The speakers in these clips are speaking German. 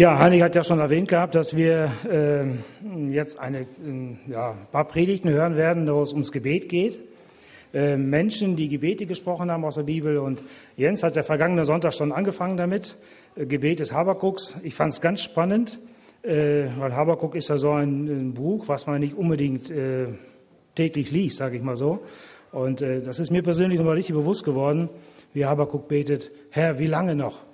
Ja, Heinig hat ja schon erwähnt gehabt, dass wir äh, jetzt eine, äh, ja, ein paar Predigten hören werden, wo es ums Gebet geht. Äh, Menschen, die Gebete gesprochen haben aus der Bibel. Und Jens hat ja vergangenen Sonntag schon angefangen damit. Äh, Gebet des Habakuks. Ich fand es ganz spannend, äh, weil Habakuk ist ja so ein, ein, Buch, was man nicht unbedingt äh, täglich liest, sage ich mal so. Und das ist mir persönlich nochmal richtig bewusst geworden, wie Habakuk betet, Herr, wie lange noch?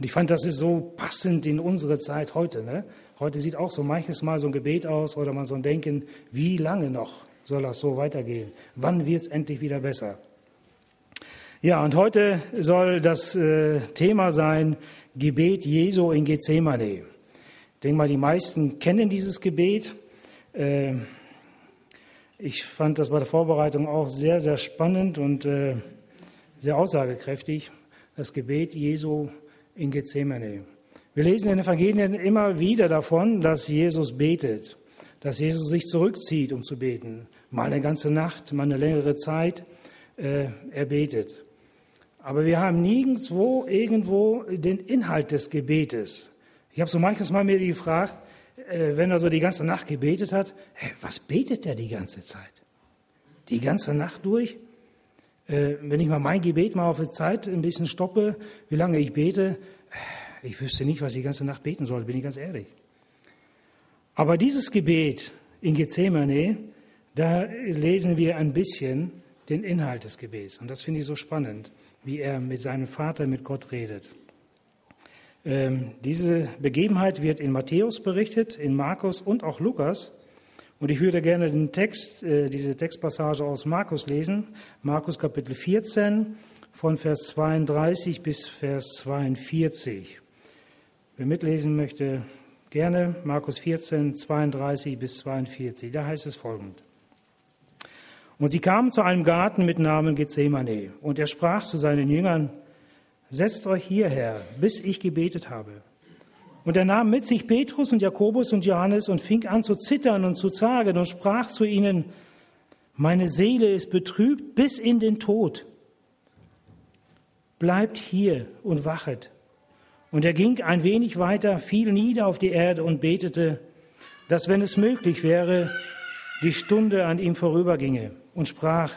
Und ich fand, das ist so passend in unsere Zeit heute. Ne? Heute sieht auch so manches Mal so ein Gebet aus oder man so ein Denken, wie lange noch soll das so weitergehen? Wann wird es endlich wieder besser? Ja, und heute soll das äh, Thema sein Gebet Jesu in Gethsemane. Ich denke mal, die meisten kennen dieses Gebet. Äh, ich fand das bei der Vorbereitung auch sehr, sehr spannend und äh, sehr aussagekräftig. Das Gebet Jesu in Gethsemane. Wir lesen in den Evangelien immer wieder davon, dass Jesus betet, dass Jesus sich zurückzieht, um zu beten. Mal eine ganze Nacht, mal eine längere Zeit, äh, er betet. Aber wir haben nirgendwo irgendwo den Inhalt des Gebetes. Ich habe so manches Mal mir gefragt, äh, wenn er so die ganze Nacht gebetet hat, hey, was betet er die ganze Zeit? Die ganze Nacht durch? Äh, wenn ich mal mein Gebet mal auf die Zeit ein bisschen stoppe, wie lange ich bete, äh, ich wüsste nicht, was ich die ganze Nacht beten soll, bin ich ganz ehrlich. Aber dieses Gebet in Gethsemane, da lesen wir ein bisschen den Inhalt des Gebets. Und das finde ich so spannend, wie er mit seinem Vater, mit Gott redet. Ähm, diese Begebenheit wird in Matthäus berichtet, in Markus und auch Lukas. Und ich würde gerne den Text, äh, diese Textpassage aus Markus lesen, Markus Kapitel 14 von Vers 32 bis Vers 42. Wer mitlesen möchte, gerne Markus 14, 32 bis 42. Da heißt es folgend. Und sie kamen zu einem Garten mit Namen Gethsemane, und er sprach zu seinen Jüngern, Setzt euch hierher, bis ich gebetet habe. Und er nahm mit sich Petrus und Jakobus und Johannes und fing an zu zittern und zu zagen und sprach zu ihnen, meine Seele ist betrübt bis in den Tod. Bleibt hier und wachet. Und er ging ein wenig weiter, fiel nieder auf die Erde und betete, dass, wenn es möglich wäre, die Stunde an ihm vorüberginge und sprach,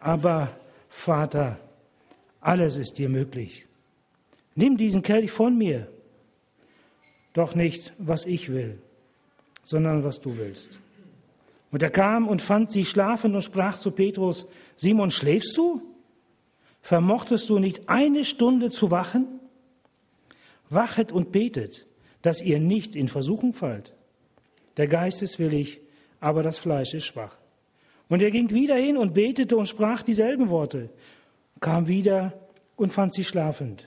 aber Vater, alles ist dir möglich. Nimm diesen Kelch von mir, doch nicht, was ich will, sondern was du willst. Und er kam und fand sie schlafend und sprach zu Petrus, Simon, schläfst du? Vermochtest du nicht eine Stunde zu wachen? Wachet und betet, dass ihr nicht in Versuchung fallt. Der Geist ist willig, aber das Fleisch ist schwach. Und er ging wieder hin und betete und sprach dieselben Worte, kam wieder und fand sie schlafend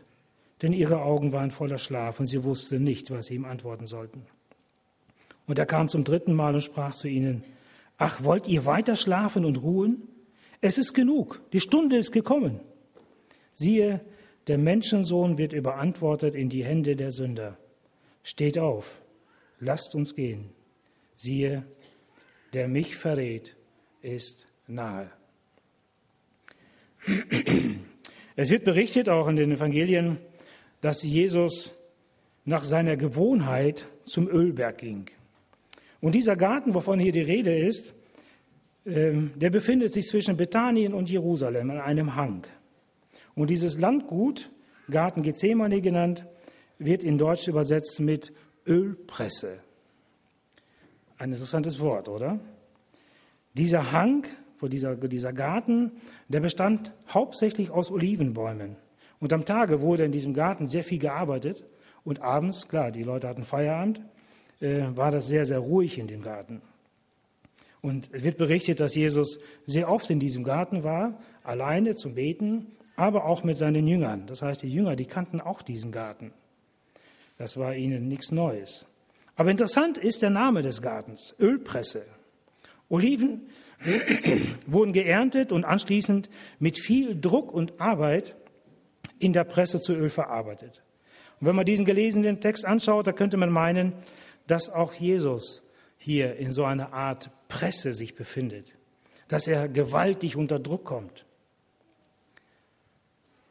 denn ihre Augen waren voller Schlaf und sie wussten nicht, was sie ihm antworten sollten. Und er kam zum dritten Mal und sprach zu ihnen, Ach, wollt ihr weiter schlafen und ruhen? Es ist genug, die Stunde ist gekommen. Siehe, der Menschensohn wird überantwortet in die Hände der Sünder. Steht auf, lasst uns gehen. Siehe, der mich verrät, ist nahe. Es wird berichtet, auch in den Evangelien, dass Jesus nach seiner Gewohnheit zum Ölberg ging. Und dieser Garten, wovon hier die Rede ist, ähm, der befindet sich zwischen Bethanien und Jerusalem an einem Hang. Und dieses Landgut, Garten Gethsemane genannt, wird in Deutsch übersetzt mit Ölpresse. Ein interessantes Wort, oder? Dieser Hang, dieser, dieser Garten, der bestand hauptsächlich aus Olivenbäumen. Und am Tage wurde in diesem Garten sehr viel gearbeitet und abends, klar, die Leute hatten Feierabend, äh, war das sehr, sehr ruhig in dem Garten. Und es wird berichtet, dass Jesus sehr oft in diesem Garten war, alleine zum Beten, aber auch mit seinen Jüngern. Das heißt, die Jünger, die kannten auch diesen Garten. Das war ihnen nichts Neues. Aber interessant ist der Name des Gartens, Ölpresse. Oliven wurden geerntet und anschließend mit viel Druck und Arbeit in der Presse zu Öl verarbeitet. Und wenn man diesen gelesenen Text anschaut, da könnte man meinen, dass auch Jesus hier in so einer Art Presse sich befindet, dass er gewaltig unter Druck kommt.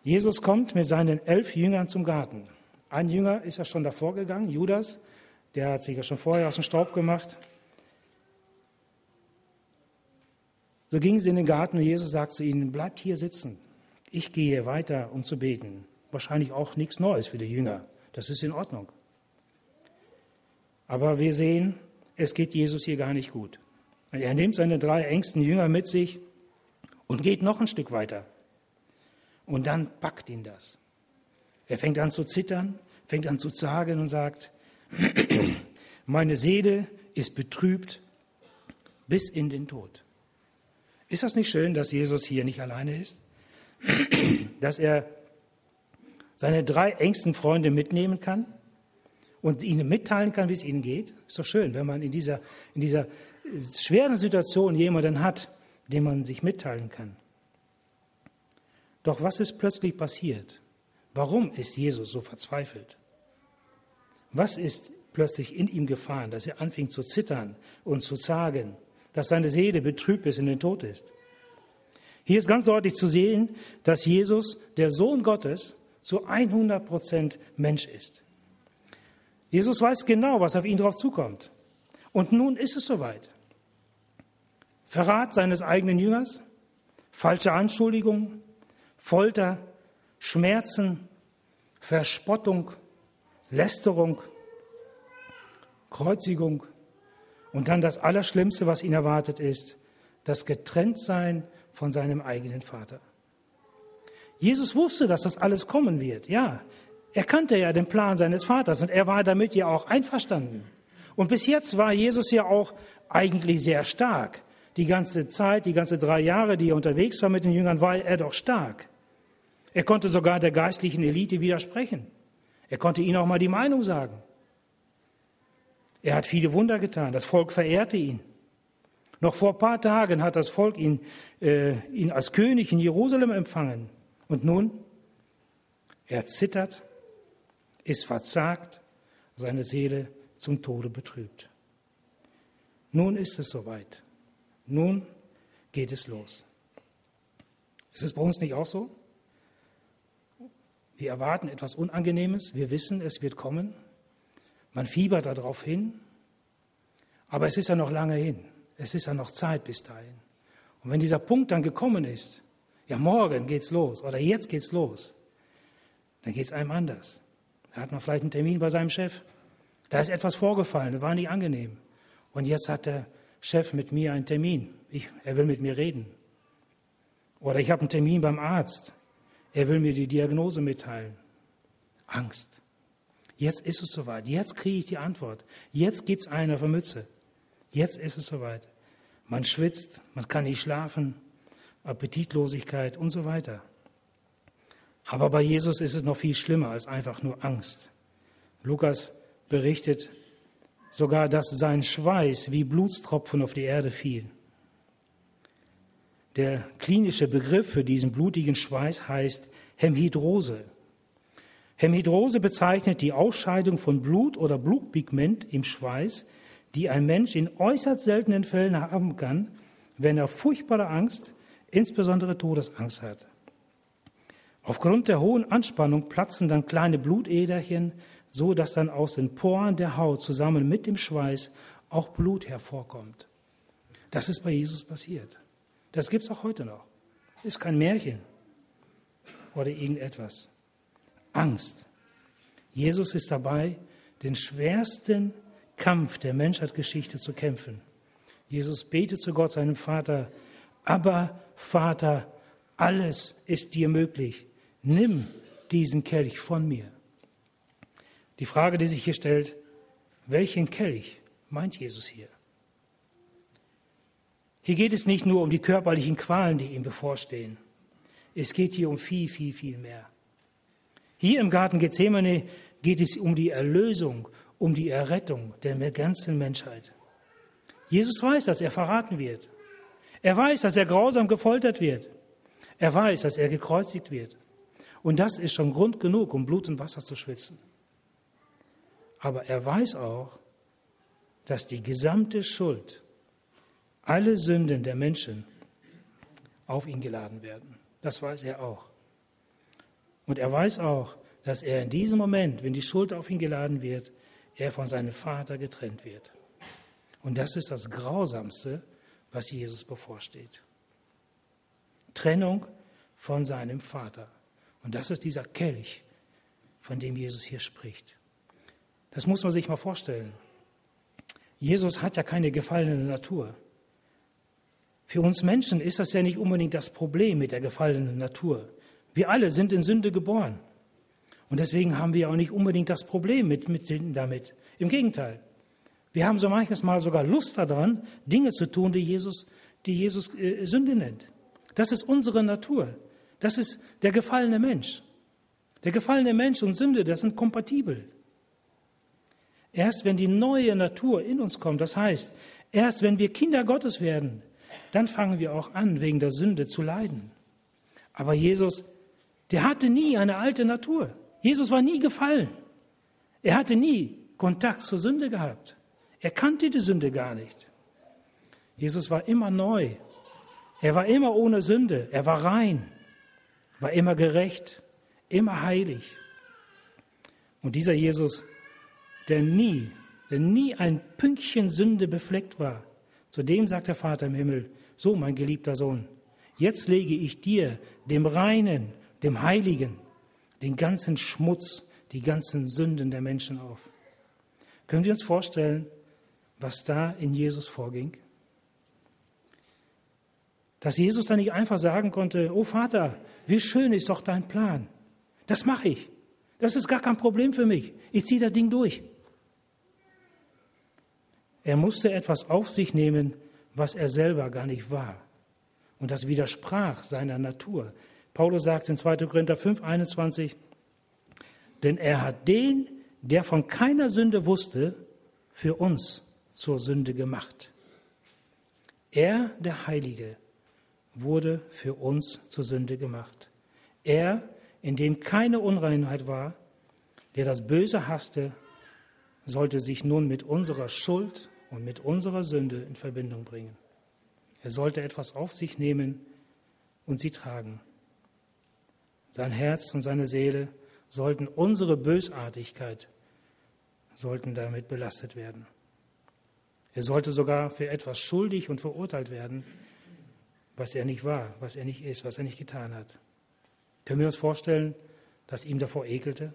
Jesus kommt mit seinen elf Jüngern zum Garten. Ein Jünger ist ja schon davor gegangen, Judas, der hat sich ja schon vorher aus dem Staub gemacht. So gingen sie in den Garten und Jesus sagt zu ihnen, bleibt hier sitzen. Ich gehe weiter, um zu beten. Wahrscheinlich auch nichts Neues für die Jünger. Das ist in Ordnung. Aber wir sehen, es geht Jesus hier gar nicht gut. Er nimmt seine drei engsten Jünger mit sich und geht noch ein Stück weiter. Und dann packt ihn das. Er fängt an zu zittern, fängt an zu zagen und sagt, meine Seele ist betrübt bis in den Tod. Ist das nicht schön, dass Jesus hier nicht alleine ist? Dass er seine drei engsten Freunde mitnehmen kann und ihnen mitteilen kann, wie es ihnen geht? Ist doch schön, wenn man in dieser, in dieser schweren Situation jemanden hat, dem man sich mitteilen kann. Doch was ist plötzlich passiert? Warum ist Jesus so verzweifelt? Was ist plötzlich in ihm gefahren, dass er anfing zu zittern und zu zagen, dass seine Seele betrübt bis in den Tod ist? Hier ist ganz deutlich zu sehen, dass Jesus, der Sohn Gottes, zu 100 Prozent Mensch ist. Jesus weiß genau, was auf ihn drauf zukommt. Und nun ist es soweit. Verrat seines eigenen Jüngers, falsche Anschuldigungen, Folter, Schmerzen, Verspottung, Lästerung, Kreuzigung und dann das Allerschlimmste, was ihn erwartet ist, das Getrenntsein von seinem eigenen Vater. Jesus wusste, dass das alles kommen wird. Ja, er kannte ja den Plan seines Vaters und er war damit ja auch einverstanden. Und bis jetzt war Jesus ja auch eigentlich sehr stark. Die ganze Zeit, die ganze drei Jahre, die er unterwegs war mit den Jüngern, war er doch stark. Er konnte sogar der geistlichen Elite widersprechen. Er konnte ihnen auch mal die Meinung sagen. Er hat viele Wunder getan. Das Volk verehrte ihn. Noch vor ein paar Tagen hat das Volk ihn, äh, ihn als König in Jerusalem empfangen. Und nun, er zittert, ist verzagt, seine Seele zum Tode betrübt. Nun ist es soweit. Nun geht es los. Ist es bei uns nicht auch so? Wir erwarten etwas Unangenehmes, wir wissen, es wird kommen. Man fiebert darauf hin, aber es ist ja noch lange hin. Es ist ja noch Zeit bis dahin. Und wenn dieser Punkt dann gekommen ist, ja, morgen geht's los oder jetzt geht's los, dann geht's einem anders. Da hat man vielleicht einen Termin bei seinem Chef. Da ist etwas vorgefallen, das war nicht angenehm. Und jetzt hat der Chef mit mir einen Termin. Ich, er will mit mir reden. Oder ich habe einen Termin beim Arzt. Er will mir die Diagnose mitteilen. Angst. Jetzt ist es soweit. Jetzt kriege ich die Antwort. Jetzt gibt es einen auf der Mütze. Jetzt ist es soweit. Man schwitzt, man kann nicht schlafen, Appetitlosigkeit und so weiter. Aber bei Jesus ist es noch viel schlimmer als einfach nur Angst. Lukas berichtet sogar, dass sein Schweiß wie Blutstropfen auf die Erde fiel. Der klinische Begriff für diesen blutigen Schweiß heißt Hemhydrose. Hemhydrose bezeichnet die Ausscheidung von Blut oder Blutpigment im Schweiß, die ein Mensch in äußerst seltenen Fällen haben kann, wenn er furchtbare Angst, insbesondere Todesangst hat. Aufgrund der hohen Anspannung platzen dann kleine Blutäderchen, so dass dann aus den Poren der Haut zusammen mit dem Schweiß auch Blut hervorkommt. Das ist bei Jesus passiert. Das gibt es auch heute noch. Ist kein Märchen oder irgendetwas. Angst. Jesus ist dabei, den schwersten Kampf der Menschheitsgeschichte zu kämpfen. Jesus betet zu Gott, seinem Vater, aber Vater, alles ist dir möglich. Nimm diesen Kelch von mir. Die Frage, die sich hier stellt, welchen Kelch meint Jesus hier? Hier geht es nicht nur um die körperlichen Qualen, die ihm bevorstehen. Es geht hier um viel, viel, viel mehr. Hier im Garten Gethsemane geht es um die Erlösung, um die Errettung der ganzen Menschheit. Jesus weiß, dass er verraten wird. Er weiß, dass er grausam gefoltert wird. Er weiß, dass er gekreuzigt wird. Und das ist schon Grund genug, um Blut und Wasser zu schwitzen. Aber er weiß auch, dass die gesamte Schuld alle Sünden der Menschen auf ihn geladen werden. Das weiß er auch. Und er weiß auch, dass er in diesem Moment, wenn die Schuld auf ihn geladen wird, er von seinem Vater getrennt wird. Und das ist das Grausamste, was Jesus bevorsteht. Trennung von seinem Vater. Und das ist dieser Kelch, von dem Jesus hier spricht. Das muss man sich mal vorstellen. Jesus hat ja keine gefallene Natur. Für uns Menschen ist das ja nicht unbedingt das Problem mit der gefallenen Natur. Wir alle sind in Sünde geboren. Und deswegen haben wir auch nicht unbedingt das Problem mit, mit damit. Im Gegenteil. Wir haben so manches Mal sogar Lust daran, Dinge zu tun, die Jesus, die Jesus äh, Sünde nennt. Das ist unsere Natur. Das ist der gefallene Mensch. Der gefallene Mensch und Sünde, das sind kompatibel. Erst wenn die neue Natur in uns kommt, das heißt, erst wenn wir Kinder Gottes werden, dann fangen wir auch an, wegen der Sünde zu leiden. Aber Jesus, der hatte nie eine alte Natur. Jesus war nie gefallen. Er hatte nie Kontakt zur Sünde gehabt. Er kannte die Sünde gar nicht. Jesus war immer neu. Er war immer ohne Sünde. Er war rein, war immer gerecht, immer heilig. Und dieser Jesus, der nie, der nie ein Pünktchen Sünde befleckt war, zu dem sagt der Vater im Himmel, so mein geliebter Sohn, jetzt lege ich dir, dem Reinen, dem Heiligen, den ganzen Schmutz, die ganzen Sünden der Menschen auf. Können wir uns vorstellen, was da in Jesus vorging? Dass Jesus da nicht einfach sagen konnte, oh Vater, wie schön ist doch dein Plan. Das mache ich. Das ist gar kein Problem für mich. Ich ziehe das Ding durch. Er musste etwas auf sich nehmen, was er selber gar nicht war. Und das widersprach seiner Natur. Paulus sagt in 2. Korinther 5, 21, denn er hat den, der von keiner Sünde wusste, für uns zur Sünde gemacht. Er, der Heilige, wurde für uns zur Sünde gemacht. Er, in dem keine Unreinheit war, der das Böse hasste, sollte sich nun mit unserer Schuld und mit unserer Sünde in Verbindung bringen. Er sollte etwas auf sich nehmen und sie tragen. Sein Herz und seine Seele sollten unsere Bösartigkeit sollten damit belastet werden. Er sollte sogar für etwas schuldig und verurteilt werden, was er nicht war, was er nicht ist, was er nicht getan hat. Können wir uns vorstellen, dass ihm davor ekelte,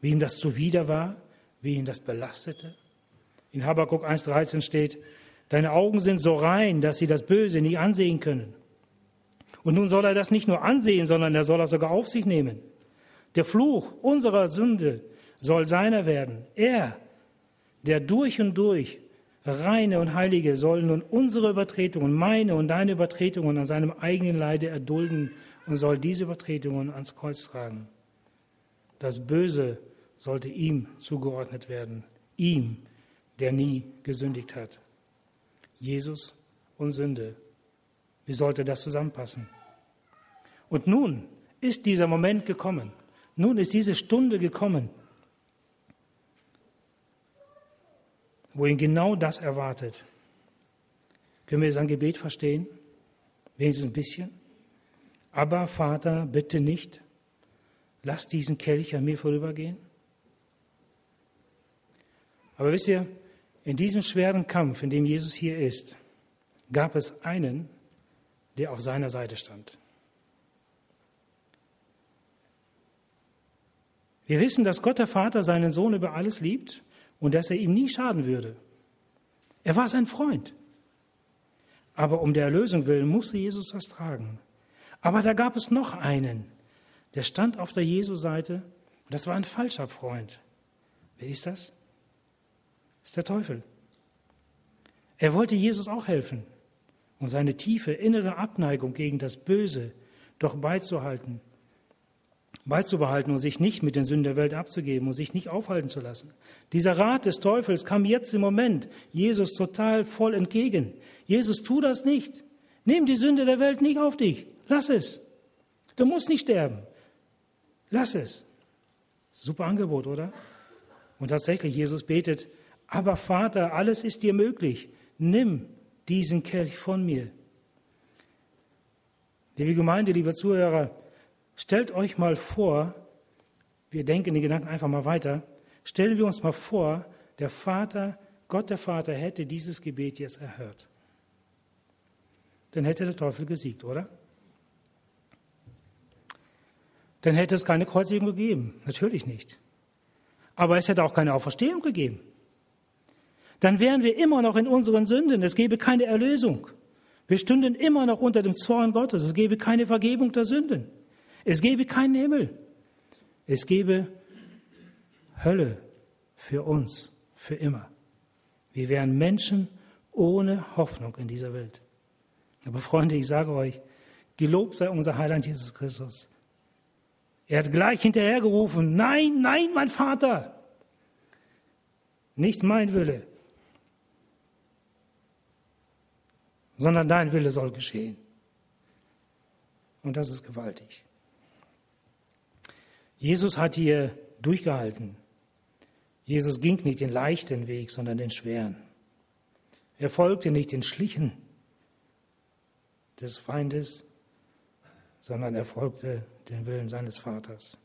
wie ihm das zuwider war, wie ihn das belastete? In Habakkuk 1,13 steht, Deine Augen sind so rein, dass sie das Böse nie ansehen können. Und nun soll er das nicht nur ansehen, sondern er soll das sogar auf sich nehmen. Der Fluch unserer Sünde soll seiner werden. Er, der durch und durch reine und heilige, soll nun unsere Übertretungen, meine und deine Übertretungen an seinem eigenen Leide erdulden und soll diese Übertretungen ans Kreuz tragen. Das Böse sollte ihm zugeordnet werden, ihm, der nie gesündigt hat. Jesus und Sünde. Wie sollte das zusammenpassen? Und nun ist dieser Moment gekommen. Nun ist diese Stunde gekommen, wo ihn genau das erwartet. Können wir sein Gebet verstehen? Wenigstens ein bisschen. Aber Vater, bitte nicht. Lass diesen Kelch an mir vorübergehen. Aber wisst ihr, in diesem schweren Kampf, in dem Jesus hier ist, gab es einen, der auf seiner Seite stand. Wir wissen, dass Gott der Vater seinen Sohn über alles liebt und dass er ihm nie schaden würde. Er war sein Freund. Aber um der Erlösung willen musste Jesus das tragen. Aber da gab es noch einen, der stand auf der Jesu-Seite und das war ein falscher Freund. Wer ist das? ist der Teufel. Er wollte Jesus auch helfen und seine tiefe innere Abneigung gegen das Böse doch beizuhalten, beizubehalten und sich nicht mit den Sünden der Welt abzugeben und sich nicht aufhalten zu lassen. Dieser Rat des Teufels kam jetzt im Moment Jesus total voll entgegen. Jesus, tu das nicht. Nimm die Sünde der Welt nicht auf dich. Lass es. Du musst nicht sterben. Lass es. Super Angebot, oder? Und tatsächlich, Jesus betet, aber Vater, alles ist dir möglich. Nimm diesen Kelch von mir. Liebe Gemeinde, lieber Zuhörer, stellt euch mal vor, wir denken den Gedanken einfach mal weiter, stellen wir uns mal vor, der Vater, Gott der Vater hätte dieses Gebet jetzt erhört. Dann hätte der Teufel gesiegt, oder? Dann hätte es keine Kreuzigung gegeben. Natürlich nicht. Aber es hätte auch keine Auferstehung gegeben. Dann wären wir immer noch in unseren Sünden. Es gäbe keine Erlösung. Wir stünden immer noch unter dem Zorn Gottes. Es gäbe keine Vergebung der Sünden. Es gäbe keinen Himmel. Es gäbe Hölle für uns, für immer. Wir wären Menschen ohne Hoffnung in dieser Welt. Aber Freunde, ich sage euch, gelobt sei unser Heiland Jesus Christus. Er hat gleich hinterhergerufen, nein, nein, mein Vater, nicht mein Wille, sondern dein Wille soll geschehen. Und das ist gewaltig. Jesus hat hier durchgehalten. Jesus ging nicht den leichten Weg, sondern den schweren. Er folgte nicht den schlichen des Feindes, sondern er folgte den Willen seines Vaters.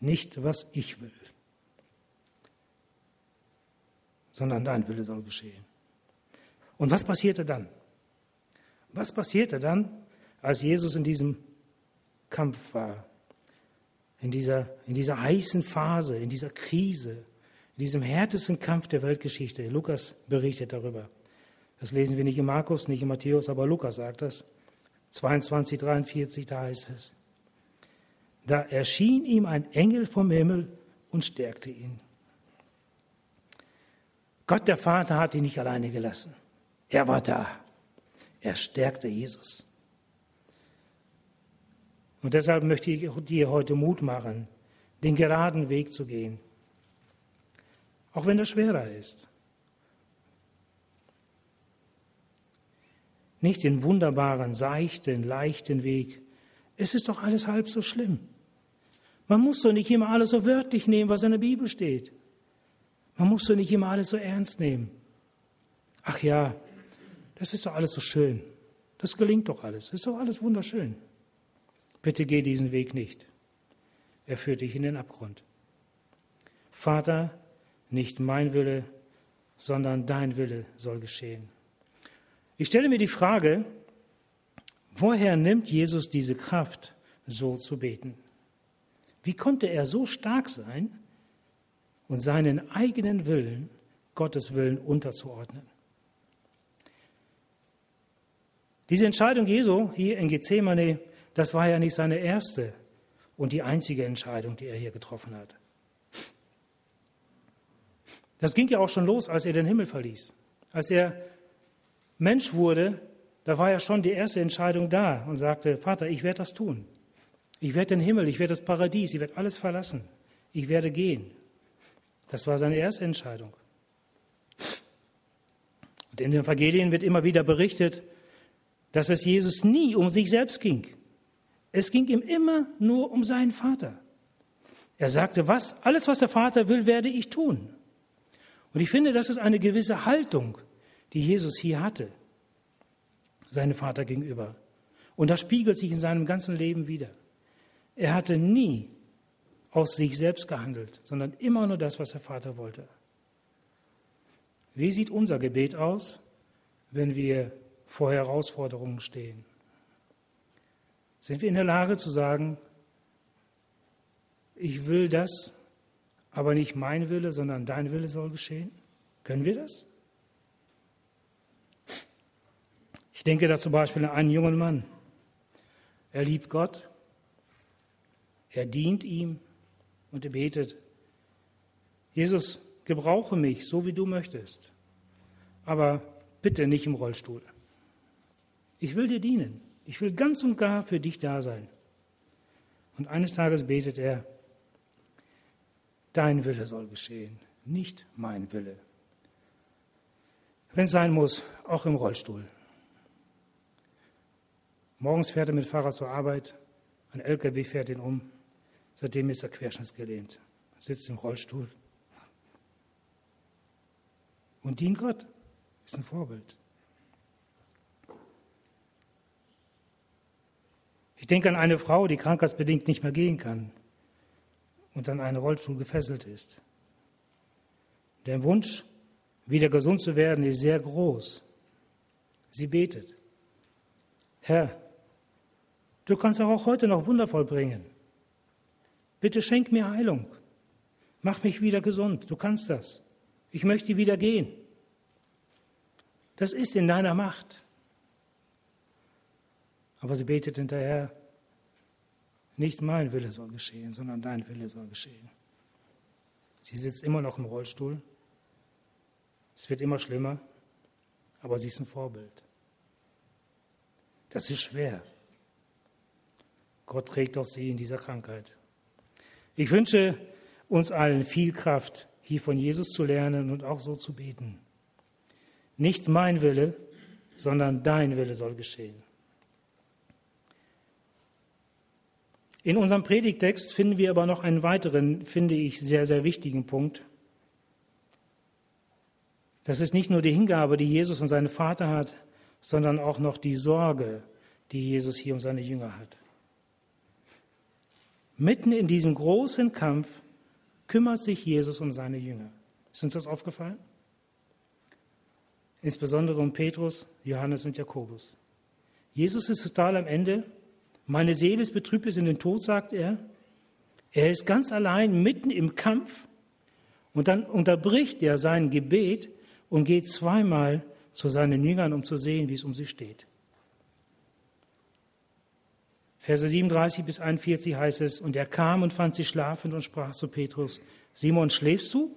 Nicht, was ich will, sondern dein Wille soll geschehen. Und was passierte dann? Was passierte dann, als Jesus in diesem Kampf war? In dieser, in dieser heißen Phase, in dieser Krise, in diesem härtesten Kampf der Weltgeschichte. Lukas berichtet darüber. Das lesen wir nicht in Markus, nicht in Matthäus, aber Lukas sagt das. 22, 43, da heißt es. Da erschien ihm ein Engel vom Himmel und stärkte ihn. Gott der Vater hat ihn nicht alleine gelassen. Er war da. Er stärkte Jesus. Und deshalb möchte ich dir heute Mut machen, den geraden Weg zu gehen. Auch wenn er schwerer ist. Nicht den wunderbaren, seichten, leichten Weg. Es ist doch alles halb so schlimm. Man muss doch nicht immer alles so wörtlich nehmen, was in der Bibel steht. Man muss doch nicht immer alles so ernst nehmen. Ach ja, das ist doch alles so schön. Das gelingt doch alles. Das ist doch alles wunderschön. Bitte geh diesen Weg nicht. Er führt dich in den Abgrund. Vater, nicht mein Wille, sondern dein Wille soll geschehen. Ich stelle mir die Frage, woher nimmt Jesus diese Kraft, so zu beten? Wie konnte er so stark sein und seinen eigenen Willen Gottes Willen unterzuordnen? Diese Entscheidung Jesu hier in Gethsemane, das war ja nicht seine erste und die einzige Entscheidung, die er hier getroffen hat. Das ging ja auch schon los, als er den Himmel verließ. Als er Mensch wurde, da war ja schon die erste Entscheidung da und sagte, Vater, ich werde das tun. Ich werde den Himmel, ich werde das Paradies, ich werde alles verlassen. Ich werde gehen. Das war seine erste Entscheidung. Und in den Evangelien wird immer wieder berichtet, dass es Jesus nie um sich selbst ging. Es ging ihm immer nur um seinen Vater. Er sagte, was, alles, was der Vater will, werde ich tun. Und ich finde, das ist eine gewisse Haltung, die Jesus hier hatte, seinem Vater gegenüber. Und das spiegelt sich in seinem ganzen Leben wieder. Er hatte nie aus sich selbst gehandelt, sondern immer nur das, was der Vater wollte. Wie sieht unser Gebet aus, wenn wir vor Herausforderungen stehen? Sind wir in der Lage zu sagen, ich will das, aber nicht mein Wille, sondern dein Wille soll geschehen? Können wir das? Ich denke da zum Beispiel an einen jungen Mann. Er liebt Gott, er dient ihm und er betet, Jesus, gebrauche mich, so wie du möchtest, aber bitte nicht im Rollstuhl. Ich will dir dienen. Ich will ganz und gar für dich da sein. Und eines Tages betet er, dein Wille soll geschehen, nicht mein Wille. Wenn es sein muss, auch im Rollstuhl. Morgens fährt er mit Fahrrad zur Arbeit, ein LKW fährt ihn um. Seitdem ist er querschnittsgelähmt, sitzt im Rollstuhl und dient Gott, ist ein Vorbild. Ich denke an eine Frau, die krankheitsbedingt nicht mehr gehen kann und an einen Rollstuhl gefesselt ist. Der Wunsch, wieder gesund zu werden, ist sehr groß. Sie betet. Herr, du kannst auch heute noch Wunder vollbringen. Bitte schenk mir Heilung. Mach mich wieder gesund. Du kannst das. Ich möchte wieder gehen. Das ist in deiner Macht. Aber sie betet hinterher, nicht mein Wille soll geschehen, sondern dein Wille soll geschehen. Sie sitzt immer noch im Rollstuhl. Es wird immer schlimmer, aber sie ist ein Vorbild. Das ist schwer. Gott trägt auch sie in dieser Krankheit. Ich wünsche uns allen viel Kraft, hier von Jesus zu lernen und auch so zu beten. Nicht mein Wille, sondern dein Wille soll geschehen. In unserem Predigtext finden wir aber noch einen weiteren, finde ich, sehr, sehr wichtigen Punkt. Das ist nicht nur die Hingabe, die Jesus an seinen Vater hat, sondern auch noch die Sorge, die Jesus hier um seine Jünger hat. Mitten in diesem großen Kampf kümmert sich Jesus um seine Jünger. Ist uns das aufgefallen? Insbesondere um Petrus, Johannes und Jakobus. Jesus ist total am Ende meine Seele ist betrübt bis in den Tod, sagt er. Er ist ganz allein mitten im Kampf und dann unterbricht er sein Gebet und geht zweimal zu seinen Jüngern, um zu sehen, wie es um sie steht. Verse 37 bis 41 heißt es, und er kam und fand sie schlafend und sprach zu Petrus, Simon, schläfst du?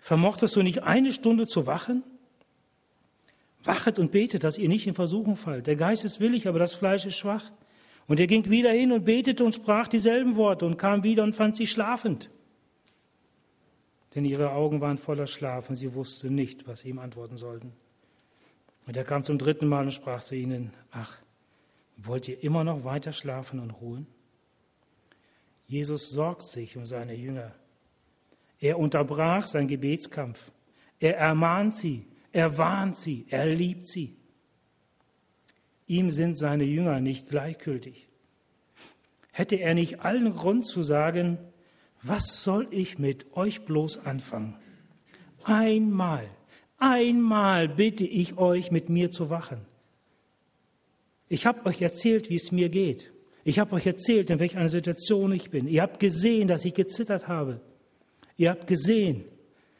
Vermochtest du nicht eine Stunde zu wachen? Wachet und betet, dass ihr nicht in Versuchung fallt. Der Geist ist willig, aber das Fleisch ist schwach. Und er ging wieder hin und betete und sprach dieselben Worte und kam wieder und fand sie schlafend. Denn ihre Augen waren voller Schlaf und sie wussten nicht, was sie ihm antworten sollten. Und er kam zum dritten Mal und sprach zu ihnen, ach, wollt ihr immer noch weiter schlafen und ruhen? Jesus sorgt sich um seine Jünger. Er unterbrach seinen Gebetskampf. Er ermahnt sie, er warnt sie, er liebt sie. Ihm sind seine Jünger nicht gleichgültig. Hätte er nicht allen Grund zu sagen, was soll ich mit euch bloß anfangen? Einmal, einmal bitte ich euch, mit mir zu wachen. Ich habe euch erzählt, wie es mir geht. Ich habe euch erzählt, in welcher Situation ich bin. Ihr habt gesehen, dass ich gezittert habe. Ihr habt gesehen,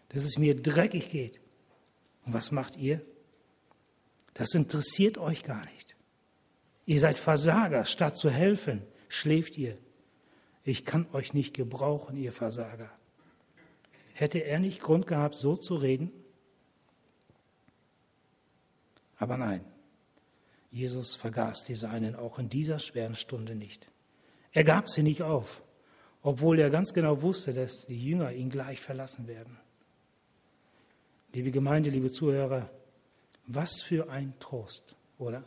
dass es mir dreckig geht. Und was macht ihr? Das interessiert euch gar nicht. Ihr seid Versager, statt zu helfen, schläft ihr. Ich kann euch nicht gebrauchen, ihr Versager. Hätte er nicht Grund gehabt, so zu reden? Aber nein, Jesus vergaß die Seinen auch in dieser schweren Stunde nicht. Er gab sie nicht auf, obwohl er ganz genau wusste, dass die Jünger ihn gleich verlassen werden. Liebe Gemeinde, liebe Zuhörer, was für ein Trost, oder?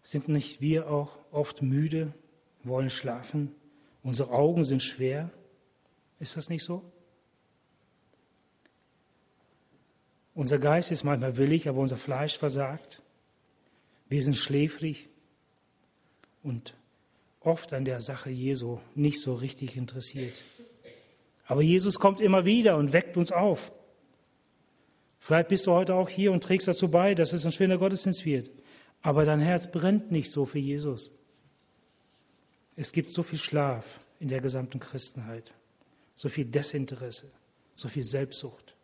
Sind nicht wir auch oft müde, wollen schlafen, unsere Augen sind schwer? Ist das nicht so? Unser Geist ist manchmal willig, aber unser Fleisch versagt. Wir sind schläfrig und oft an der Sache Jesu nicht so richtig interessiert. Aber Jesus kommt immer wieder und weckt uns auf. Vielleicht bist du heute auch hier und trägst dazu bei, dass es ein schöner Gottesdienst wird. Aber dein Herz brennt nicht so für Jesus. Es gibt so viel Schlaf in der gesamten Christenheit, so viel Desinteresse, so viel Selbstsucht.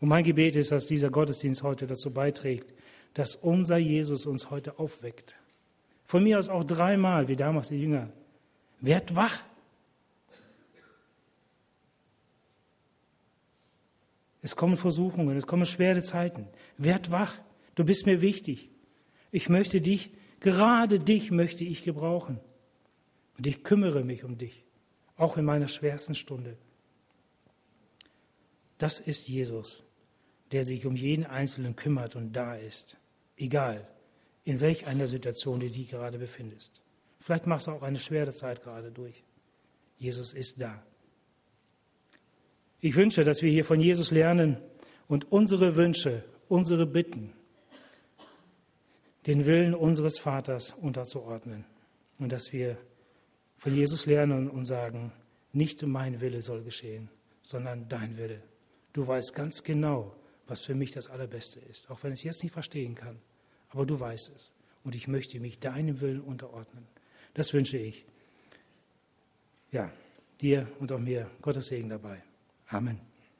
Und mein Gebet ist, dass dieser Gottesdienst heute dazu beiträgt, dass unser Jesus uns heute aufweckt. Von mir aus auch dreimal, wie damals die Jünger. Werd wach, Es kommen Versuchungen, es kommen schwere Zeiten. Werd wach, du bist mir wichtig. Ich möchte dich, gerade dich möchte ich gebrauchen. Und ich kümmere mich um dich, auch in meiner schwersten Stunde. Das ist Jesus, der sich um jeden Einzelnen kümmert und da ist, egal in welch einer Situation du dich gerade befindest. Vielleicht machst du auch eine schwere Zeit gerade durch. Jesus ist da. Ich wünsche, dass wir hier von Jesus lernen und unsere Wünsche, unsere Bitten, den Willen unseres Vaters unterzuordnen und dass wir von Jesus lernen und sagen, nicht mein Wille soll geschehen, sondern dein Wille. Du weißt ganz genau, was für mich das Allerbeste ist, auch wenn ich es jetzt nicht verstehen kann. Aber du weißt es. Und ich möchte mich deinem Willen unterordnen. Das wünsche ich. Ja, dir und auch mir Gottes Segen dabei. Amen.